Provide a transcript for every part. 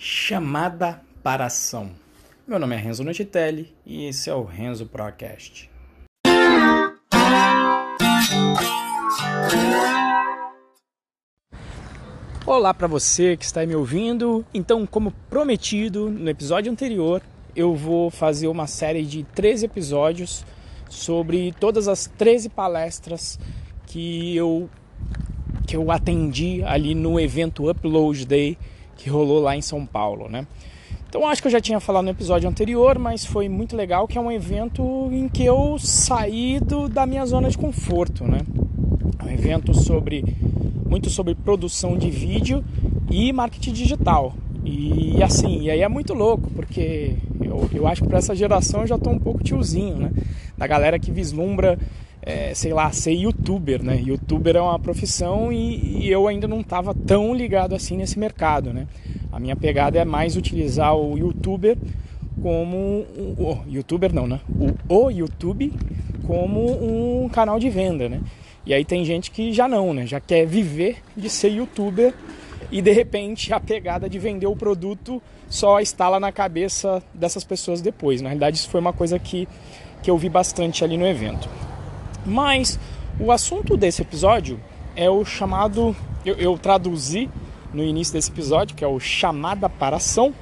Chamada para ação. Meu nome é Renzo Notitelli e esse é o Renzo Procast. Olá para você que está me ouvindo. Então, como prometido no episódio anterior, eu vou fazer uma série de 13 episódios sobre todas as 13 palestras que eu que eu atendi ali no evento Upload Day que rolou lá em São Paulo, né? Então acho que eu já tinha falado no episódio anterior, mas foi muito legal que é um evento em que eu saí do, da minha zona de conforto, né? Um evento sobre muito sobre produção de vídeo e marketing digital. E assim, e aí é muito louco, porque eu, eu acho que para essa geração eu já tô um pouco tiozinho, né? Da galera que vislumbra é, sei lá, ser youtuber, né? Youtuber é uma profissão e, e, eu ainda não estava tão ligado assim nesse mercado, né? A minha pegada é mais utilizar o youtuber como o, youtuber não, né? O, o YouTube como um canal de venda, né? E aí tem gente que já não, né? Já quer viver de ser youtuber e de repente a pegada de vender o produto só instala na cabeça dessas pessoas depois. Na realidade, isso foi uma coisa que, que eu vi bastante ali no evento. Mas o assunto desse episódio é o chamado, eu, eu traduzi no início desse episódio, que é o chamada para ação,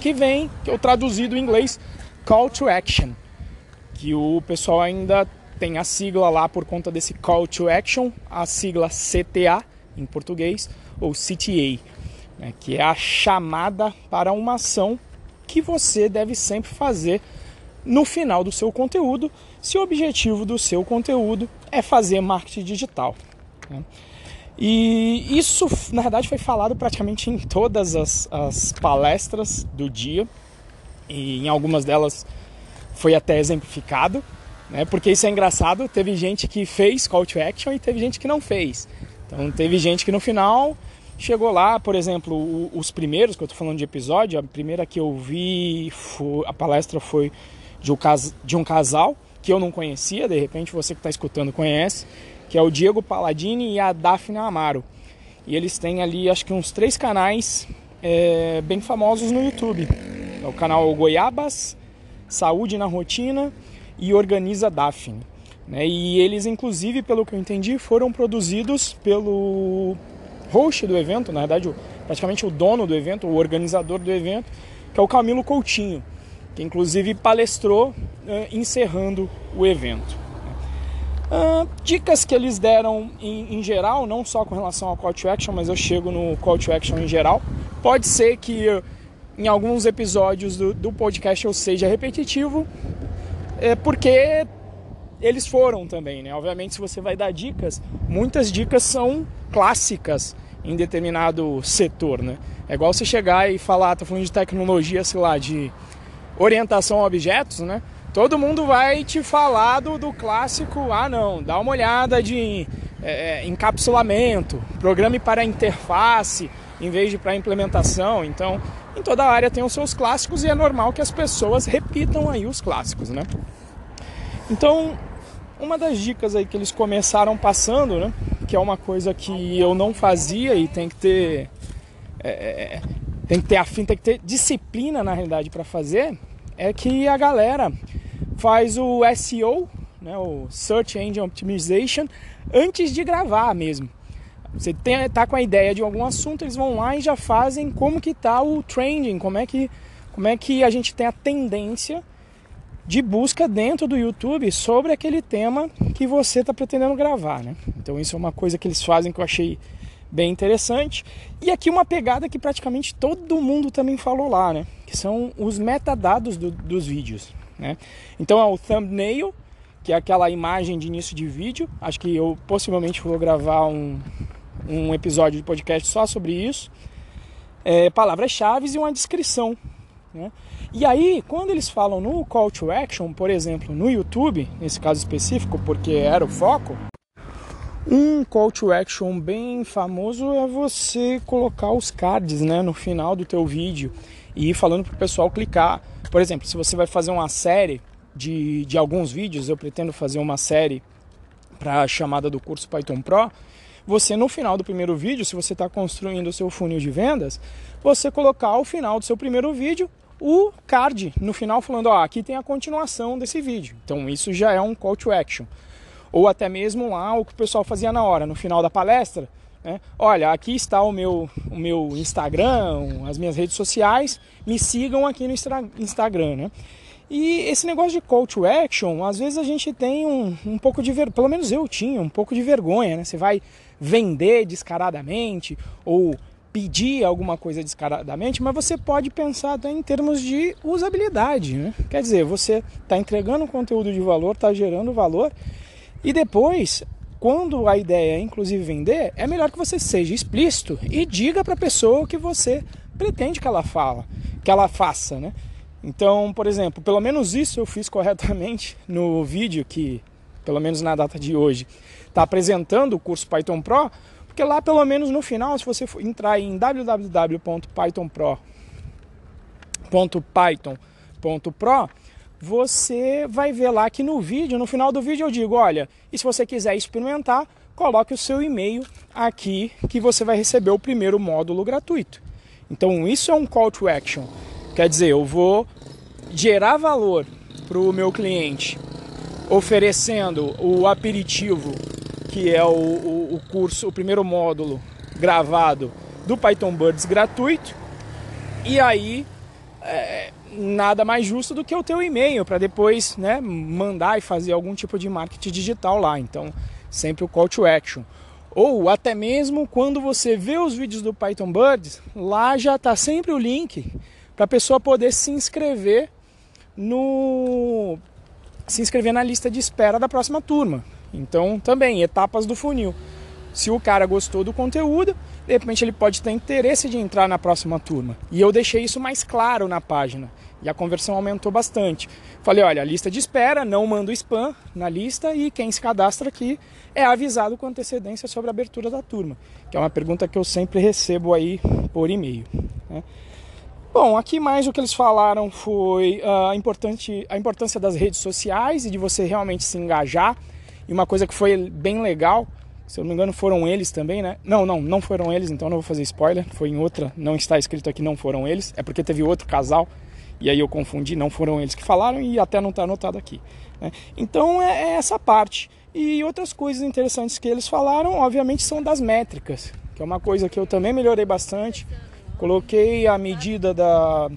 que vem, que eu traduzi do inglês call to action, que o pessoal ainda tem a sigla lá por conta desse call to action, a sigla CTA em português ou CTA, né, que é a chamada para uma ação que você deve sempre fazer no final do seu conteúdo, se o objetivo do seu conteúdo é fazer marketing digital. Né? E isso, na verdade, foi falado praticamente em todas as, as palestras do dia, e em algumas delas foi até exemplificado, né? porque isso é engraçado. Teve gente que fez call to action e teve gente que não fez. Então, teve gente que no final chegou lá, por exemplo, os primeiros que eu estou falando de episódio, a primeira que eu vi, a palestra foi de um, casal que eu não conhecia, de repente você que está escutando conhece, que é o Diego Palladini e a Daphne Amaro. E eles têm ali, acho que uns três canais é, bem famosos no YouTube. É o canal Goiabas, Saúde na Rotina e Organiza Daphne. Né? E eles, inclusive, pelo que eu entendi, foram produzidos pelo host do evento, na verdade, praticamente o dono do evento, o organizador do evento, que é o Camilo Coutinho que inclusive palestrou uh, encerrando o evento. Uh, dicas que eles deram em, em, geral, não só com relação ao call to action, mas eu chego no call to action em geral. Pode ser que em alguns episódios do, do, podcast eu seja repetitivo, é porque eles foram também, né? Obviamente, se você vai dar dicas, muitas dicas são clássicas em determinado setor, né? É igual você chegar e falar, tô falando de tecnologia, sei lá, de orientação a objetos, né? Todo mundo vai te falar do, do clássico, ah não, dá uma olhada de é, é encapsulamento, programe para interface em vez de para implementação. Então, em toda área tem os seus clássicos e é normal que as pessoas repitam aí os clássicos, né? Então, uma das dicas aí que eles começaram passando, né? Que é uma coisa que eu não fazia e tem que ter é, é tem que ter afim, tem que ter disciplina na realidade para fazer, é que a galera faz o SEO, né, o Search Engine Optimization, antes de gravar mesmo. Você tem, tá com a ideia de algum assunto, eles vão lá e já fazem como que tá o trending, como é que, como é que a gente tem a tendência de busca dentro do YouTube sobre aquele tema que você está pretendendo gravar, né? Então isso é uma coisa que eles fazem que eu achei bem interessante. E aqui uma pegada que praticamente todo mundo também falou lá, né? Que são os metadados do, dos vídeos, né? Então é o thumbnail, que é aquela imagem de início de vídeo. Acho que eu possivelmente vou gravar um, um episódio de podcast só sobre isso. É, palavras-chave e uma descrição. Né? E aí, quando eles falam no call to action, por exemplo, no YouTube, nesse caso específico, porque era o foco, um call to action bem famoso é você colocar os cards né, no final do teu vídeo e ir falando para o pessoal clicar. Por exemplo, se você vai fazer uma série de, de alguns vídeos, eu pretendo fazer uma série para a chamada do curso Python Pro, você no final do primeiro vídeo, se você está construindo o seu funil de vendas, você colocar ao final do seu primeiro vídeo o card no final falando, ó, aqui tem a continuação desse vídeo. Então isso já é um call to action. Ou até mesmo lá o que o pessoal fazia na hora, no final da palestra, né? Olha, aqui está o meu, o meu Instagram, as minhas redes sociais, me sigam aqui no Instagram, né? E esse negócio de call to action, às vezes a gente tem um, um pouco de ver, pelo menos eu tinha um pouco de vergonha, né? Você vai vender descaradamente ou pedir alguma coisa descaradamente, mas você pode pensar até em termos de usabilidade, né? Quer dizer, você está entregando conteúdo de valor, está gerando valor e depois quando a ideia é inclusive vender, é melhor que você seja explícito e diga para a pessoa o que você pretende que ela fala, que ela faça, né? Então, por exemplo, pelo menos isso eu fiz corretamente no vídeo que, pelo menos na data de hoje, está apresentando o curso Python Pro, porque lá pelo menos no final, se você entrar em www.pythonpro.python.pro, você vai ver lá que no vídeo, no final do vídeo eu digo, olha, e se você quiser experimentar, coloque o seu e-mail aqui que você vai receber o primeiro módulo gratuito. Então isso é um call to action. Quer dizer, eu vou gerar valor para o meu cliente oferecendo o aperitivo, que é o, o, o curso, o primeiro módulo gravado do Python Birds gratuito. E aí é, nada mais justo do que o teu e-mail para depois né, mandar e fazer algum tipo de marketing digital lá. Então, sempre o call to action. Ou até mesmo quando você vê os vídeos do Python Birds, lá já está sempre o link para a pessoa poder se inscrever no se inscrever na lista de espera da próxima turma. Então, também etapas do funil. Se o cara gostou do conteúdo, de repente ele pode ter interesse de entrar na próxima turma. E eu deixei isso mais claro na página. E a conversão aumentou bastante. Falei, olha, a lista de espera, não manda o spam na lista e quem se cadastra aqui é avisado com antecedência sobre a abertura da turma. Que é uma pergunta que eu sempre recebo aí por e-mail. Né? Bom, aqui mais o que eles falaram foi uh, importante, a importância das redes sociais e de você realmente se engajar. E uma coisa que foi bem legal se eu não me engano, foram eles também, né? Não, não, não foram eles, então não vou fazer spoiler. Foi em outra, não está escrito aqui, não foram eles. É porque teve outro casal e aí eu confundi, não foram eles que falaram e até não está anotado aqui. Né? Então é, é essa parte. E outras coisas interessantes que eles falaram, obviamente, são das métricas, que é uma coisa que eu também melhorei bastante. Coloquei a medida da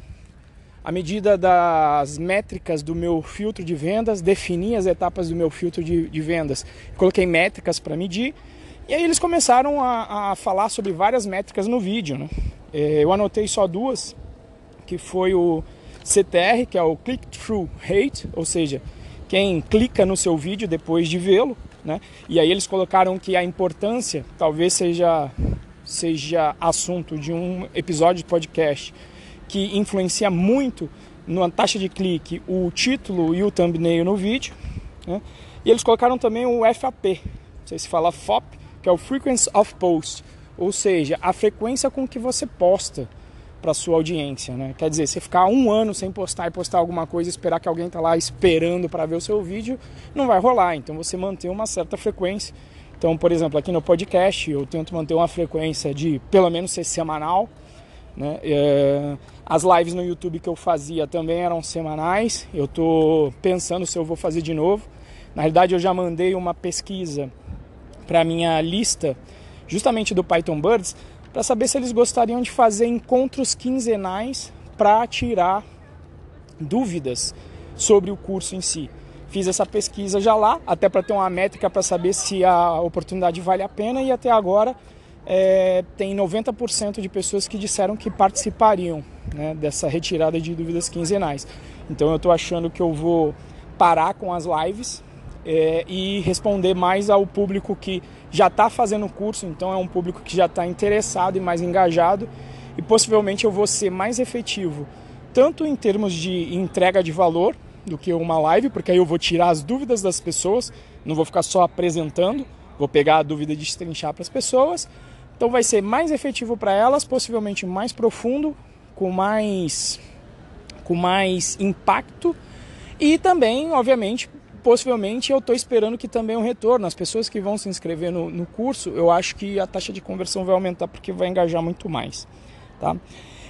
a medida das métricas do meu filtro de vendas, defini as etapas do meu filtro de, de vendas, coloquei métricas para medir, e aí eles começaram a, a, falar sobre várias métricas no vídeo. Né? É, eu anotei só duas, que foi o CTR, que é o Click-Through Rate, ou seja, quem clica no seu vídeo depois de vê-lo, né? E aí eles colocaram que a importância talvez seja seja assunto de um episódio de podcast que influencia muito na taxa de clique o título e o thumbnail no vídeo. Né? E eles colocaram também o FAP, não sei se fala FOP, que é o Frequency of Post, ou seja, a frequência com que você posta para sua audiência, né? Quer dizer, você ficar um ano sem postar e postar alguma coisa, esperar que alguém tá lá esperando para ver o seu vídeo, não vai rolar. Então você manter uma certa frequência. Então, por exemplo, aqui no podcast eu tento manter uma frequência de pelo menos ser semanal, né? É, as lives no YouTube que eu fazia também eram semanais. Eu estou pensando se eu vou fazer de novo. Na realidade, eu já mandei uma pesquisa para minha lista, justamente do Python Birds, para saber se eles gostariam de fazer encontros quinzenais para tirar dúvidas sobre o curso em si. Fiz essa pesquisa já lá, até para ter uma métrica para saber se a oportunidade vale a pena e até agora é, tem 90% de pessoas que disseram que participariam né, dessa retirada de dúvidas quinzenais. Então eu estou achando que eu vou parar com as lives é, e responder mais ao público que já está fazendo o curso, então é um público que já está interessado e mais engajado e possivelmente eu vou ser mais efetivo tanto em termos de entrega de valor do que uma live, porque aí eu vou tirar as dúvidas das pessoas, não vou ficar só apresentando, vou pegar a dúvida e destrinchar para as pessoas. Então vai ser mais efetivo para elas, possivelmente mais profundo, com mais com mais impacto e também, obviamente, possivelmente eu estou esperando que também um retorno. As pessoas que vão se inscrever no, no curso, eu acho que a taxa de conversão vai aumentar porque vai engajar muito mais. Tá?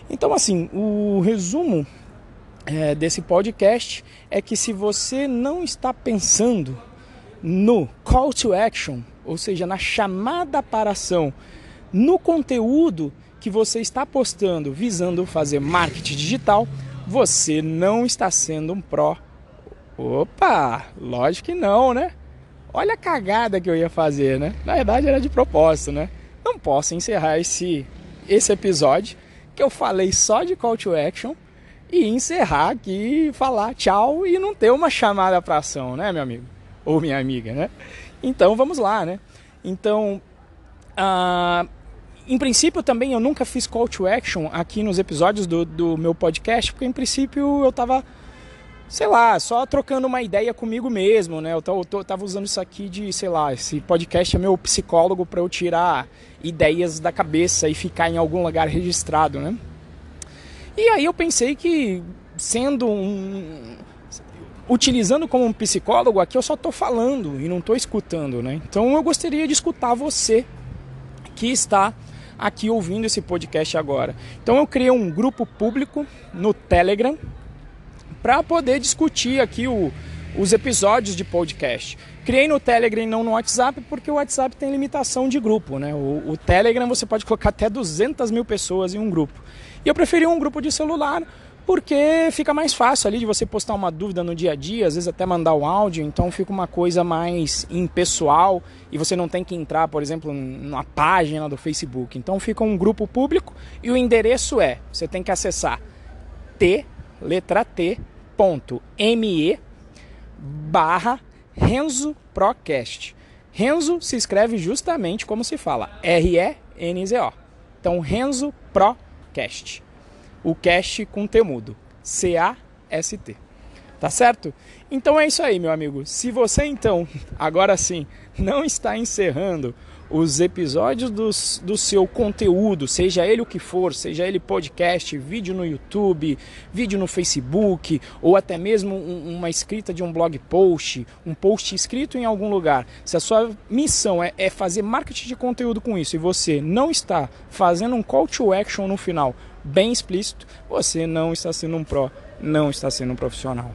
Então, assim, o resumo é, desse podcast é que se você não está pensando no call to action, ou seja, na chamada para ação, no conteúdo que você está postando visando fazer marketing digital, você não está sendo um pró. Opa, lógico que não, né? Olha a cagada que eu ia fazer, né? Na verdade era de propósito, né? Não posso encerrar esse esse episódio que eu falei só de call to action e encerrar aqui, falar tchau e não ter uma chamada para ação, né, meu amigo? Ou minha amiga, né? Então vamos lá, né? Então, ah, em princípio também eu nunca fiz call to action aqui nos episódios do, do meu podcast, porque em princípio eu tava, sei lá, só trocando uma ideia comigo mesmo, né? Eu, tô, eu tava usando isso aqui de, sei lá, esse podcast é meu psicólogo para eu tirar ideias da cabeça e ficar em algum lugar registrado, né? E aí eu pensei que sendo um utilizando como um psicólogo aqui eu só estou falando e não estou escutando, né? Então eu gostaria de escutar você que está aqui ouvindo esse podcast agora. Então eu criei um grupo público no Telegram para poder discutir aqui o, os episódios de podcast. Criei no Telegram e não no WhatsApp, porque o WhatsApp tem limitação de grupo, né? O, o Telegram você pode colocar até 200 mil pessoas em um grupo. E eu preferi um grupo de celular porque fica mais fácil ali de você postar uma dúvida no dia a dia, às vezes até mandar o áudio, então fica uma coisa mais impessoal e você não tem que entrar, por exemplo, na página do Facebook. Então fica um grupo público e o endereço é, você tem que acessar t, letra t, ponto, me, barra Renzo Procast. Renzo se escreve justamente como se fala, R-E-N-Z-O. Então Renzo Procast cast. O cast com temudo. C-A-S-T. Tá certo? Então é isso aí, meu amigo. Se você então, agora sim, não está encerrando os episódios dos, do seu conteúdo, seja ele o que for, seja ele podcast, vídeo no YouTube, vídeo no Facebook, ou até mesmo um, uma escrita de um blog post, um post escrito em algum lugar. Se a sua missão é, é fazer marketing de conteúdo com isso e você não está fazendo um call to action no final bem explícito, você não está sendo um pró, não está sendo um profissional.